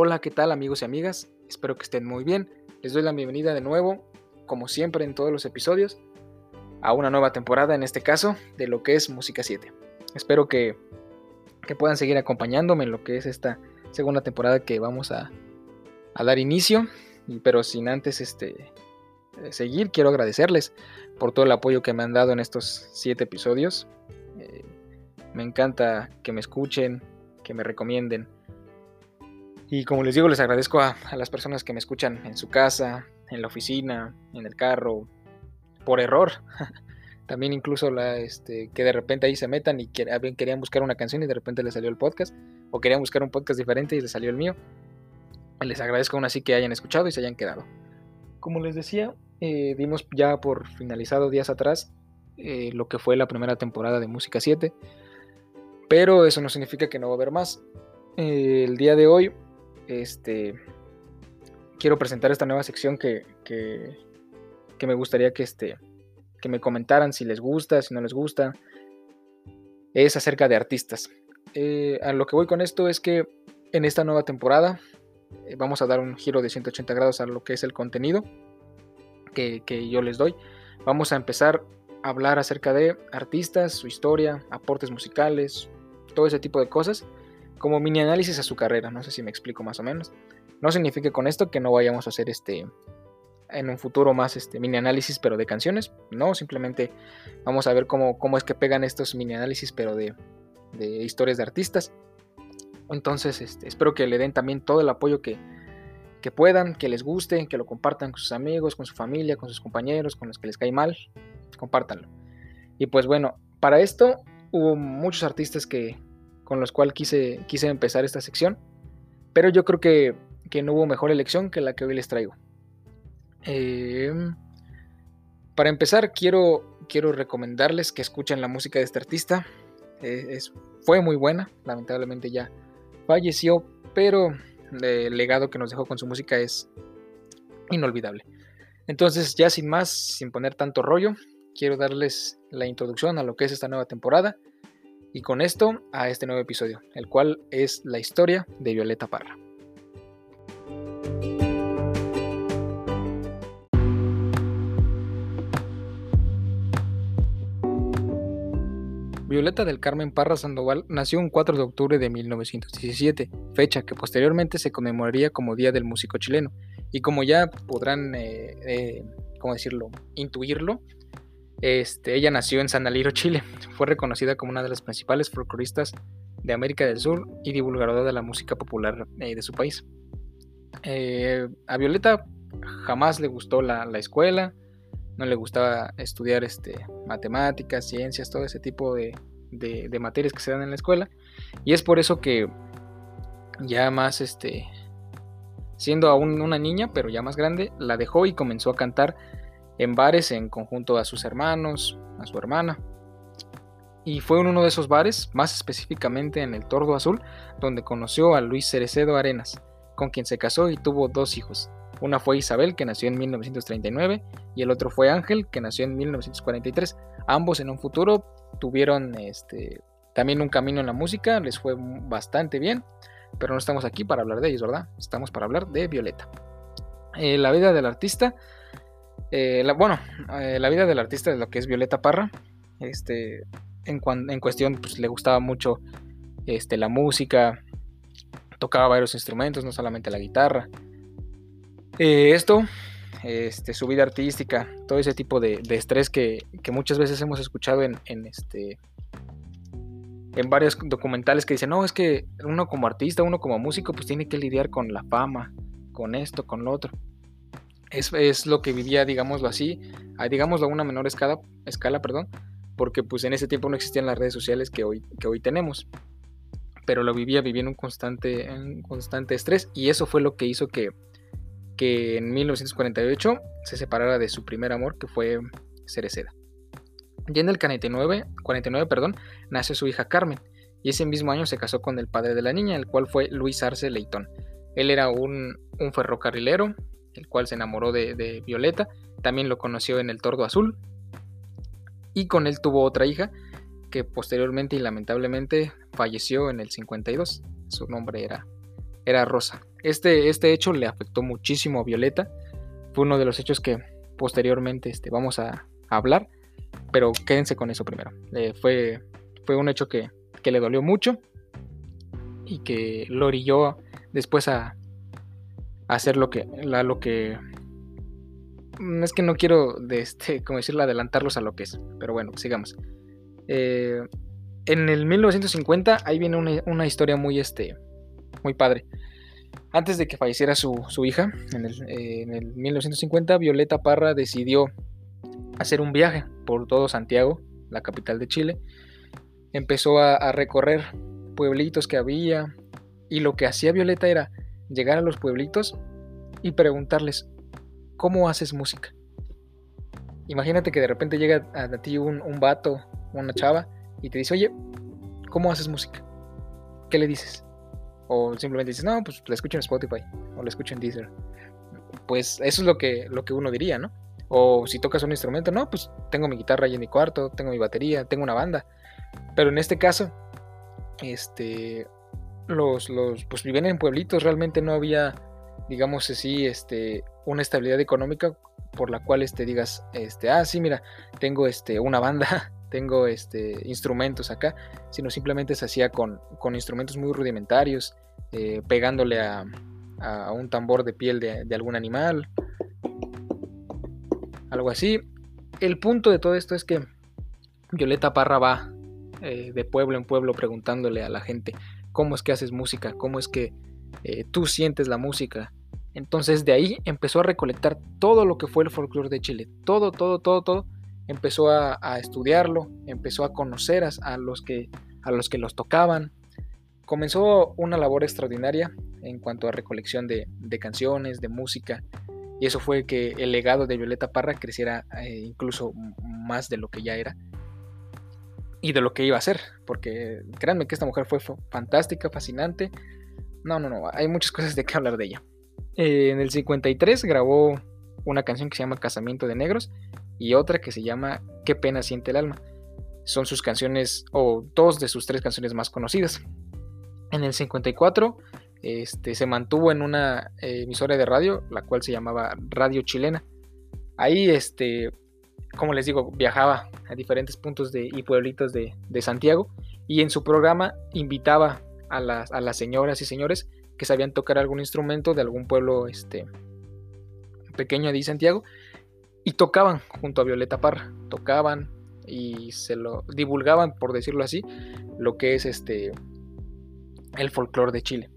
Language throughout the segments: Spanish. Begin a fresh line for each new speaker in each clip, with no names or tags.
Hola, ¿qué tal amigos y amigas? Espero que estén muy bien. Les doy la bienvenida de nuevo, como siempre en todos los episodios, a una nueva temporada, en este caso, de lo que es Música 7. Espero que, puedan seguir acompañándome en lo que es esta segunda temporada que vamos a, dar inicio. Pero sin antes este, eh, seguir, quiero agradecerles por todo el apoyo que me han dado en estos 7 episodios. Eh, me encanta que me escuchen, que me recomienden y como les digo, les agradezco a, las personas que me escuchan en su casa, en la oficina, en el carro, por error. También incluso la, este, que de repente ahí se metan y querían buscar una canción y de repente les salió el podcast. O querían buscar un podcast diferente y les salió el mío. Les agradezco aún así que hayan escuchado y se hayan quedado. Como les decía, eh, dimos ya por finalizado días atrás eh, lo que fue la primera temporada de Música 7. Pero eso no significa que no va a haber más. Eh, el día de hoy este, quiero presentar esta nueva sección que, que, me gustaría que, este, que me comentaran si les gusta, si no les gusta. Es acerca de artistas. Eh, a lo que voy con esto es que en esta nueva temporada eh, vamos a dar un giro de 180 grados a lo que es el contenido que, que yo les doy. Vamos a empezar a hablar acerca de artistas, su historia, aportes musicales, todo ese tipo de cosas como mini análisis a su carrera, no sé si me explico más o menos. No significa con esto que no vayamos a hacer este en un futuro más este mini análisis pero de canciones, no, simplemente vamos a ver cómo, cómo es que pegan estos mini análisis pero de, historias de artistas. Entonces, este, espero que le den también todo el apoyo que, que puedan, que les guste, que lo compartan con sus amigos, con su familia, con sus compañeros, con los que les cae mal, compártanlo. Y pues bueno, para esto hubo muchos artistas que, con los cuales quise, quise empezar esta sección. Pero yo creo que, no hubo mejor elección que la que hoy les traigo. Em, para empezar, quiero, quiero recomendarles que escuchen la música de este artista. Eh, fue muy buena, lamentablemente ya falleció, pero el legado que nos dejó con su música es inolvidable. Entonces, ya sin más, sin poner tanto rollo, quiero darles la introducción a lo que es esta nueva temporada y con esto a este nuevo episodio, el cual es la historia de Violeta Parra. Violeta del Carmen Parra Sandoval nació un 4 de octubre de 1917, fecha que posteriormente se conmemoraría como Día del Músico Chileno. Y como ya podrán, eh, eh, ¿cómo decirlo?, intuirlo, este, ella nació en San Aliro, Chile. Fue reconocida como una de las principales folcloristas de América del Sur y divulgadora de la música popular eh, de su país. Eh, a Violeta jamás le gustó la, escuela, no le gustaba estudiar este, matemáticas, ciencias, todo ese tipo de, materias que se dan en la escuela. Y es por eso que ya más, este, siendo aún una niña, pero ya más grande, la dejó y comenzó a cantar en bares en conjunto a sus hermanos, a su hermana. Y fue en uno de esos bares, más específicamente en el Tordo Azul, donde conoció a Luis Cerecedo Arenas, con quien se casó y tuvo dos hijos. Una fue Isabel, que nació en 1939, y el otro fue Ángel, que nació en 1943. Ambos en un futuro tuvieron este, también un camino en la música, les fue bastante bien, pero no estamos aquí para hablar de ellos, ¿verdad? Estamos para hablar de Violeta. Eh, la vida del artista eh, bueno, eh, la vida del artista de lo que es Violeta Parra, este, en, en cuestión, pues le gustaba mucho este, la música, tocaba varios instrumentos, no solamente la guitarra. Eh, esto, este, su vida artística, todo ese tipo de, estrés que, muchas veces hemos escuchado en, este, en varios documentales que dicen, no, es que uno como artista, uno como músico, pues tiene que lidiar con la fama, con esto, con lo otro es, lo que vivía, digámoslo así, digámoslo a una menor escala, escala, perdón, porque pues en ese tiempo no existían las redes sociales que hoy, que hoy tenemos. Pero lo vivía, en un constante, en constante estrés y eso fue lo que hizo que, que en 1948 se separara de su primer amor, que fue Cereceda. Ya en el 49, 49 perdón, nació su hija Carmen y ese mismo año se casó con el padre de la niña, el cual fue Luis Arce Leitón. Él era un, un ferrocarrilero, el cual se enamoró de, Violeta, también lo conoció en el Tordo Azul y con él tuvo otra hija que posteriormente y lamentablemente falleció en el 52. Su nombre era, era rosa. Este, este hecho le afectó muchísimo a Violeta. Fue uno de los hechos que posteriormente este, vamos a, hablar. Pero quédense con eso primero. Eh, fue, fue un hecho que, que, le dolió mucho y que lo orilló después a, a hacer lo que, la, lo que mm, es que no quiero, este, como decirlo, adelantarlos a lo que es. Pero bueno, sigamos. Eh, en el 1950, ahí viene una, historia muy, este, muy padre. Antes de que falleciera su, hija, en el, 1950, Violeta Parra decidió hacer un viaje por todo Santiago, la capital de Chile. Empezó a recorrer pueblitos que había y lo que hacía Violeta era llegar a los pueblitos y preguntarles, ¿cómo haces música? Imagínate que de repente llega a, ti un, un vato, una chava, y te dice, oye, ¿cómo haces música? ¿Qué le dices? O simplemente dices, no, pues la escucho en Spotify, o la escucho en Deezer. Pues eso es lo que, lo que uno diría, ¿no? O si tocas un instrumento, no, pues tengo mi guitarra ahí en mi cuarto, tengo mi batería, tengo una banda. Pero en este caso, este, los, los, pues vivían en pueblitos, realmente no había, digamos así, este, una estabilidad económica por la cual este, digas, este, ah, sí, mira, tengo este, una banda, tengo este, instrumentos acá, sino simplemente se hacía con, con instrumentos muy rudimentarios, eh, pegándole a, a, un tambor de piel de, de, algún animal, algo así. El punto de todo esto es que Violeta Parra va eh, de pueblo en pueblo preguntándole a la gente, cómo es que haces música, cómo es que eh, tú sientes la música. Entonces de ahí empezó a recolectar todo lo que fue el folclore de Chile, todo, todo, todo, todo. Empezó a, estudiarlo, empezó a conocer a, los que, a los que los tocaban. Comenzó una labor extraordinaria en cuanto a recolección de, canciones, de música, y eso fue que el legado de Violeta Parra creciera eh, incluso más de lo que ya era y de lo que iba a hacer, porque créanme que esta mujer fue fantástica, fascinante. No, no, no, hay muchas cosas de qué hablar de ella. Eh, en el 53 grabó una canción que se llama Casamiento de Negros y otra que se llama Qué pena siente el alma. Son sus canciones, o dos de sus tres canciones más conocidas. En el 54 este, se mantuvo en una eh, emisora de radio, la cual se llamaba Radio Chilena. Ahí este, como les digo, viajaba a diferentes puntos de, y pueblitos de, Santiago y en su programa invitaba a las, a las, señoras y señores que sabían tocar algún instrumento de algún pueblo este, pequeño de Santiago y tocaban junto a Violeta Parra, tocaban y se lo divulgaban, por decirlo así, lo que es este el folclore de Chile.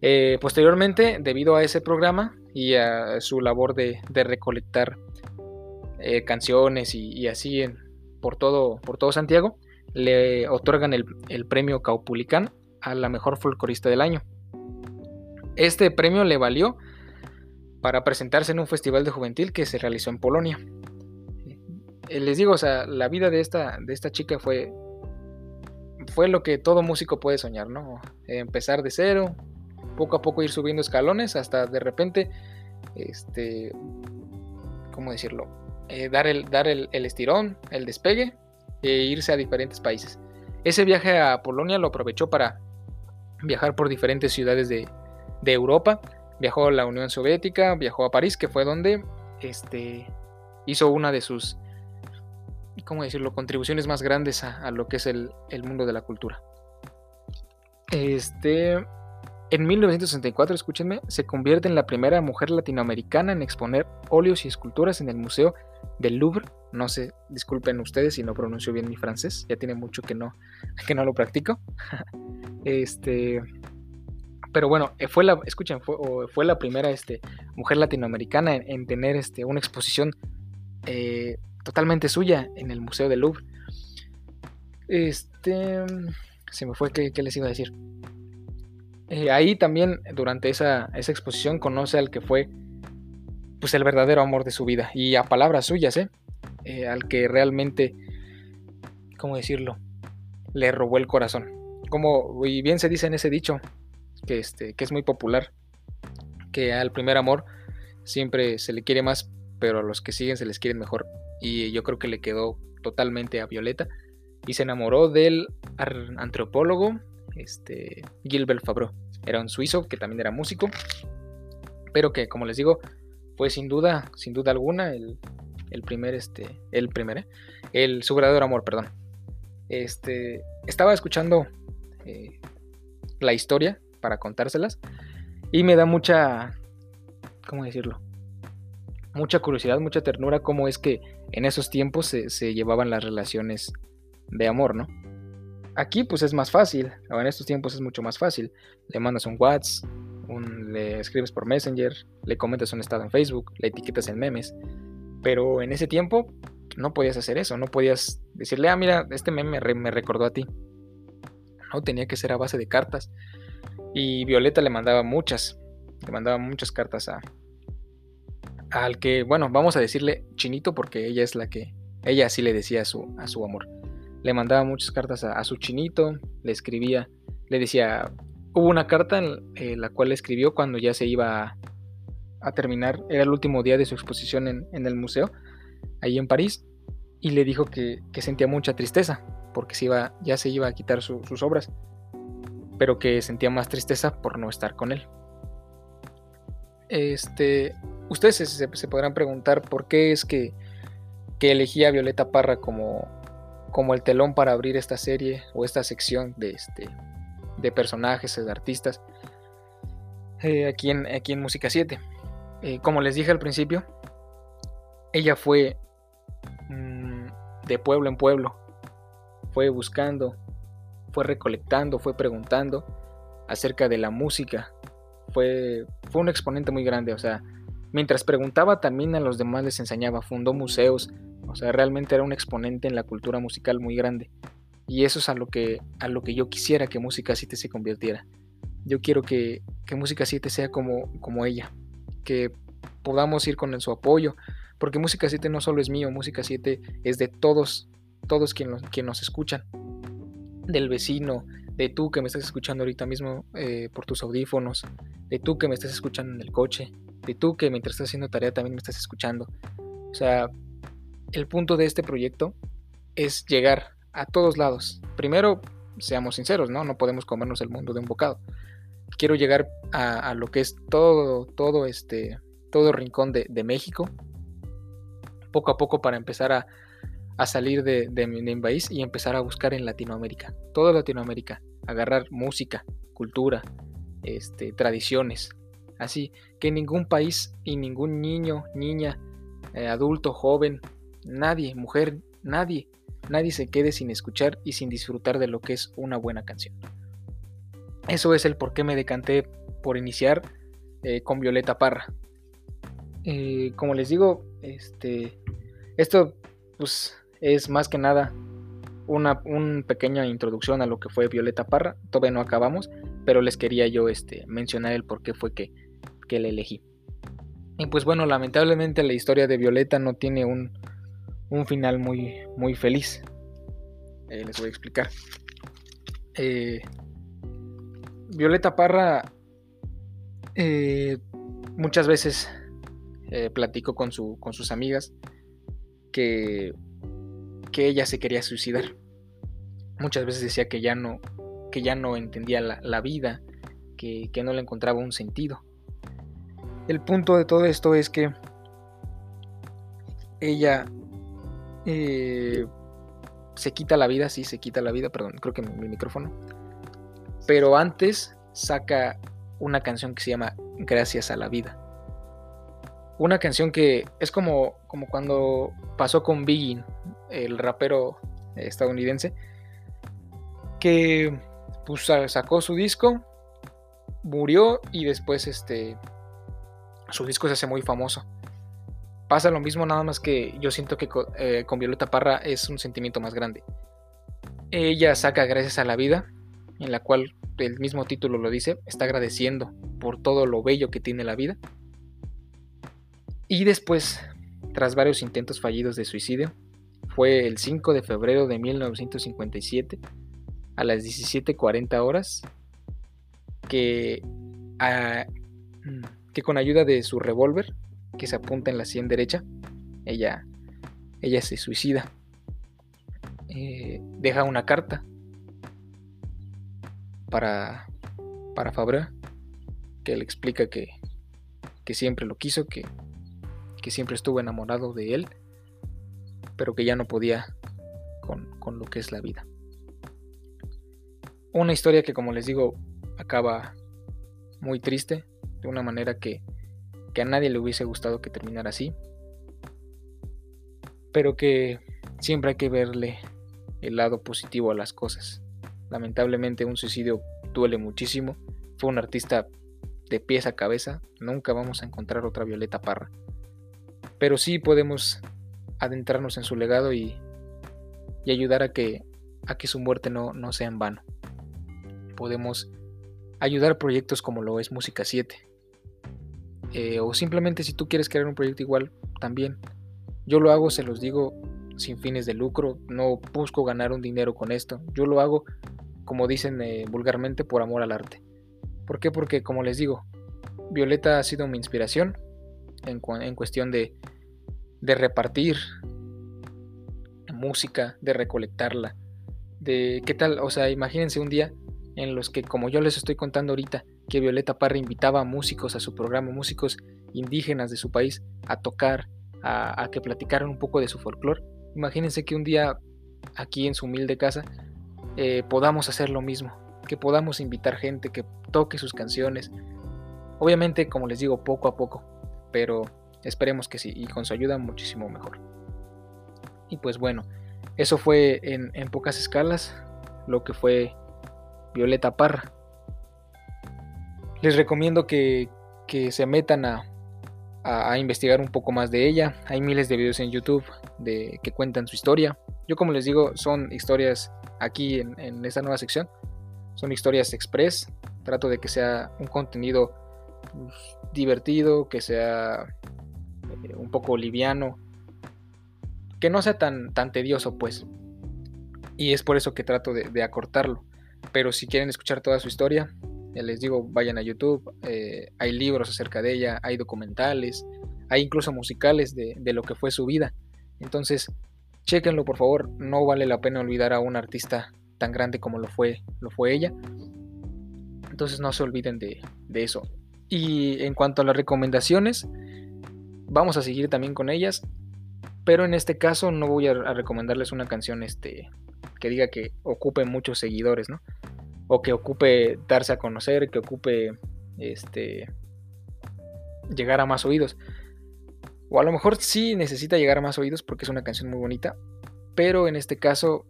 Eh, posteriormente, debido a ese programa y a su labor de, de recolectar eh, canciones y, así por, todo, por todo Santiago, le otorgan el, premio Caupulicán a la mejor folclorista del año. Este premio le valió para presentarse en un festival de juvenil que se realizó en Polonia. Eh, les digo, o sea, la vida de esta, de esta chica fue, fue lo que todo músico puede soñar, ¿no? Empezar de cero, poco a poco ir subiendo escalones hasta de repente, este, ¿cómo decirlo? Eh, dar, el, dar el, estirón, el despegue e irse a diferentes países. Ese viaje a Polonia lo aprovechó para viajar por diferentes ciudades de, Europa. Viajó a la Unión Soviética, viajó a París, que fue donde este, hizo una de sus, ¿cómo decirlo?, contribuciones más grandes a, lo que es el, el, mundo de la cultura. Este, en 1964, escúchenme, se convierte en la primera mujer latinoamericana en exponer óleos y esculturas en el Museo del Louvre. No sé, disculpen ustedes si no pronuncio bien mi francés, ya tiene mucho que no, que no lo practico. este, pero bueno, eh, fue la, escuchen, fue, fue la primera este, mujer latinoamericana en, tener este, una exposición eh, totalmente suya en el Museo del Louvre. Este, se me fue, ¿qué, les iba a decir? Eh, ahí también, durante esa, esa exposición, conoce al que fue pues el verdadero amor de su vida. Y a palabras suyas, ¿eh? ¿eh? al que realmente, ¿cómo decirlo? Le robó el corazón. Como y bien se dice en ese dicho, que, este, que es muy popular, que al primer amor siempre se le quiere más, pero a los que siguen se les quiere mejor. Y yo creo que le quedó totalmente a Violeta. Y se enamoró del antropólogo este, Gilbert Fabreau. Era un suizo que también era músico, pero que, como les digo, fue sin duda, sin duda alguna, el, primer, este, el primer, ¿eh? el su verdadero amor, perdón. Este, estaba escuchando eh, la historia para contárselas y me da mucha, ¿cómo decirlo? Mucha curiosidad, mucha ternura cómo es que en esos tiempos se llevaban las relaciones de amor, ¿no? Aquí pues es más fácil, en estos tiempos es mucho más fácil. Le mandas un WhatsApp, le escribes por Messenger, le comentas un estado en Facebook, le etiquetas en memes. Pero en ese tiempo no podías hacer eso, no podías decirle, ah, mira, este meme me recordó a ti. No, tenía que ser a base de cartas. Y Violeta le mandaba muchas, le mandaba muchas cartas a al que, bueno, vamos a decirle chinito porque ella es la que, ella sí le decía a su, a su amor le mandaba muchas cartas a, su chinito, le escribía, le decía, hubo una carta en eh, la cual le escribió cuando ya se iba a, terminar, era el último día de su exposición en, el museo, ahí en París, y le dijo que, sentía mucha tristeza, porque se iba, ya se iba a quitar sus obras, pero que sentía más tristeza por no estar con él. Este, ustedes se, podrán preguntar por qué es que, que elegí a Violeta Parra como, como el telón para abrir esta serie o esta sección de, este, de personajes, de artistas, eh, aquí, en, aquí en Música 7. Eh, como les dije al principio, ella fue mm, de pueblo en pueblo, fue buscando, fue recolectando, fue preguntando acerca de la música, fue, fue un exponente muy grande, o sea, mientras preguntaba también a los demás les enseñaba, fundó museos, o sea, realmente era un exponente en la cultura musical muy grande. Y eso es a lo que, a lo que yo quisiera que Música 7 se convirtiera. Yo quiero que, que Música 7 sea como, como ella, que podamos ir con su apoyo, porque Música 7 no solo es mío, Música 7 es de todos, todos quienes, nos escuchan, del vecino, de tú que me estás escuchando ahorita mismo eh, por tus audífonos, de tú que me estás escuchando en el coche, de tú que mientras estás haciendo tarea también me estás escuchando. O sea, el punto de este proyecto es llegar a todos lados. Primero, seamos sinceros, ¿no? No podemos comernos el mundo de un bocado. Quiero llegar a, lo que es todo, todo este, todo rincón de, México, poco a poco para empezar a, salir de, mi país y empezar a buscar en Latinoamérica, toda Latinoamérica, agarrar música, cultura, este, tradiciones, así que ningún país y ningún niño, niña, eh, adulto, joven, nadie, mujer, nadie, nadie se quede sin escuchar y sin disfrutar de lo que es una buena canción. Eso es el por qué me decanté por iniciar eh, con Violeta Parra. Eh, como les digo, este, esto pues, es más que nada una, pequeña introducción a lo que fue Violeta Parra. Todavía no acabamos, pero les quería yo este, mencionar el por qué fue que, que la elegí. Y pues bueno, lamentablemente la historia de Violeta no tiene un, un final muy, muy feliz. Eh, les voy a explicar. Eh, Violeta Parra eh, muchas veces platicó con, su, con sus amigas que, que ella se quería suicidar. Muchas veces decía que ya no, que ya no entendía la, vida, que, que no le encontraba un sentido. El punto de todo esto es que ella eh, se quita la vida, sí, se quita la vida, perdón, creo que mi, micrófono. Pero antes saca una canción que se llama Gracias a la vida. Una canción que es como, como cuando pasó con Biggie, el rapero estadounidense, que pues, sacó su disco, murió y después este, su disco se hace muy famoso. Pasa lo mismo, nada más que yo siento que eh, con, Violeta Parra es un sentimiento más grande. Ella saca Gracias a la vida, en la cual el mismo título lo dice, está agradeciendo por todo lo bello que tiene la vida. Y después, tras varios intentos fallidos de suicidio, fue el 5 de febrero de 1957, a las 17.40 horas, que, ah, que con ayuda de su revólver que se apunta en la sien derecha, ella, ella se suicida. Eh, deja una carta para, para Fabra, que le explica que, que siempre lo quiso, que, que siempre estuvo enamorado de él, pero que ya no podía con, con lo que es la vida. Una historia que, como les digo, acaba muy triste, de una manera que, que a nadie le hubiese gustado que terminara así, pero que siempre hay que verle el lado positivo a las cosas. Lamentablemente un suicidio duele muchísimo, fue un artista de pies a cabeza, nunca vamos a encontrar otra Violeta Parra, pero sí podemos adentrarnos en su legado y, y ayudar a que, a que su muerte no, no sea en vano. Podemos ayudar proyectos como lo es Música 7. Eh, o simplemente si tú quieres crear un proyecto igual, también. Yo lo hago, se los digo, sin fines de lucro, no busco ganar un dinero con esto. Yo lo hago, como dicen eh, vulgarmente, por amor al arte. ¿Por qué? Porque, como les digo, Violeta ha sido mi inspiración en, en cuestión de, de repartir música, de recolectarla, de qué tal, o sea, imagínense un día en los que, como yo les estoy contando ahorita, que Violeta Parra invitaba a músicos a su programa, músicos indígenas de su país, a tocar, a, que platicaran un poco de su folclore. Imagínense que un día aquí en su humilde casa eh, podamos hacer lo mismo, que podamos invitar gente que toque sus canciones. Obviamente, como les digo, poco a poco, pero esperemos que sí, y con su ayuda muchísimo mejor. Y pues bueno, eso fue en, en pocas escalas lo que fue Violeta Parra. Les recomiendo que, se metan a, investigar un poco más de ella. Hay miles de videos en YouTube de, que cuentan su historia. Yo como les digo, son historias aquí en, esta nueva sección. Son historias express. Trato de que sea un contenido pues, divertido, que sea eh, un poco liviano. Que no sea tan, tan tedioso pues. Y es por eso que trato de acortarlo. Pero si quieren escuchar toda su historia, les digo, vayan a YouTube. Eh, hay libros acerca de ella, hay documentales, hay incluso musicales de, lo que fue su vida. Entonces, chequenlo por favor. No vale la pena olvidar a un artista tan grande como lo fue, lo fue ella. Entonces no se olviden de, eso. Y en cuanto a las recomendaciones, vamos a seguir también con ellas. Pero en este caso no voy a, a recomendarles una canción este, que diga que ocupe muchos seguidores, ¿no? O que ocupe darse a conocer, que ocupe este llegar a más oídos. O a lo mejor sí necesita llegar a más oídos porque es una canción muy bonita, pero en este caso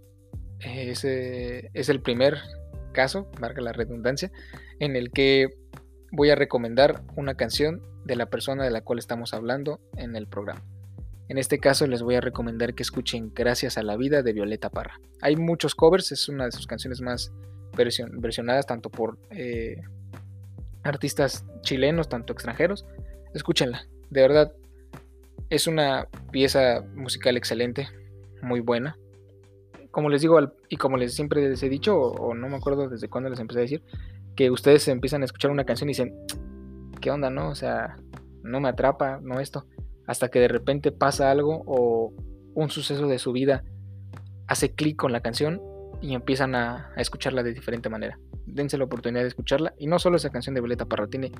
es, es el primer caso, marca la redundancia, en el que voy a recomendar una canción de la persona de la cual estamos hablando en el programa. En este caso les voy a recomendar que escuchen Gracias a la vida de Violeta Parra. Hay muchos covers, es una de sus canciones más versionadas tanto por eh, artistas chilenos, tanto extranjeros. Escúchenla, de verdad es una pieza musical excelente, muy buena. Como les digo y como les siempre les he dicho, o, no me acuerdo desde cuándo les empecé a decir, que ustedes empiezan a escuchar una canción y dicen, ¿qué onda, no? O sea, no me atrapa, no esto hasta que de repente pasa algo o un suceso de su vida hace clic con la canción y empiezan a, escucharla de diferente manera. Dense la oportunidad de escucharla y no solo esa canción de Violeta Parra, tiene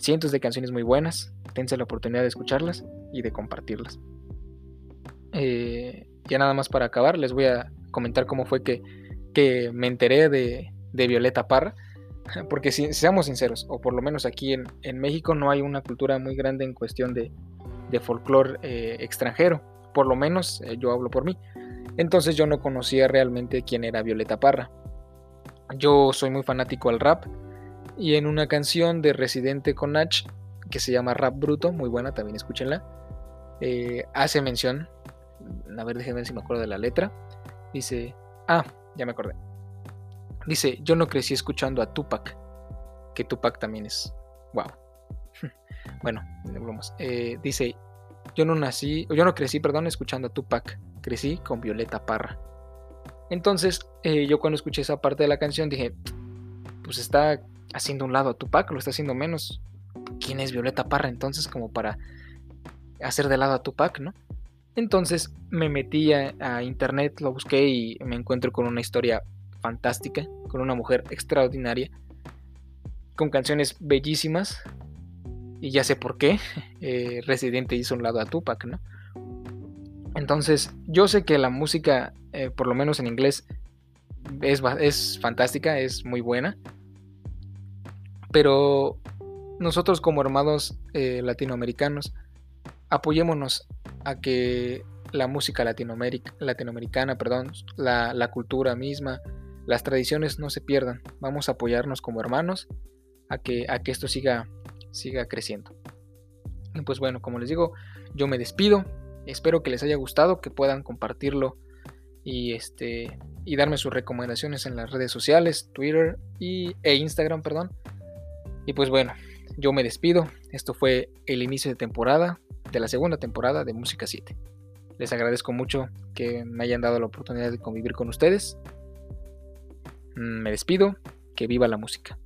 cientos de canciones muy buenas, dense la oportunidad de escucharlas y de compartirlas. Eh, ya nada más para acabar, les voy a comentar cómo fue que, que me enteré de, Violeta Parra porque si seamos sinceros, o por lo menos aquí en, en, México no hay una cultura muy grande en cuestión de, de folclore eh, extranjero, por lo menos eh, yo hablo por mí. Entonces yo no conocía realmente quién era Violeta Parra. Yo soy muy fanático al rap y en una canción de Residente con Nach que se llama Rap Bruto, muy buena, también escúchenla, eh, hace mención, a ver, déjenme ver si me acuerdo de la letra, dice, ah, ya me acordé, dice, yo no crecí escuchando a Tupac, que Tupac también es, wow, bueno, eh, dice, yo no nací, yo no crecí, perdón, escuchando a Tupac, crecí con Violeta Parra. Entonces, eh, yo cuando escuché esa parte de la canción dije, pues está haciendo un lado a Tupac, lo está haciendo menos. ¿Quién es Violeta Parra entonces como para hacer de lado a Tupac, no? Entonces me metí a, internet, lo busqué y me encuentro con una historia fantástica, con una mujer extraordinaria, con canciones bellísimas, y ya sé por qué, eh, Residente hizo un lado a Tupac, ¿no? Entonces, yo sé que la música, eh, por lo menos en inglés, es, es fantástica, es muy buena, pero nosotros como hermanos eh, latinoamericanos, apoyémonos a que la música latinoamericana, perdón, la, la, cultura misma, las tradiciones no se pierdan. Vamos a apoyarnos como hermanos a que, a que esto siga, siga creciendo. Y pues bueno, como les digo, yo me despido. Espero que les haya gustado, que puedan compartirlo y este y darme sus recomendaciones en las redes sociales, Twitter y, e Instagram, perdón. Y pues bueno, yo me despido. Esto fue el inicio de temporada, de la segunda temporada de Música 7. Les agradezco mucho que me hayan dado la oportunidad de convivir con ustedes. Mm, me despido. Que viva la música.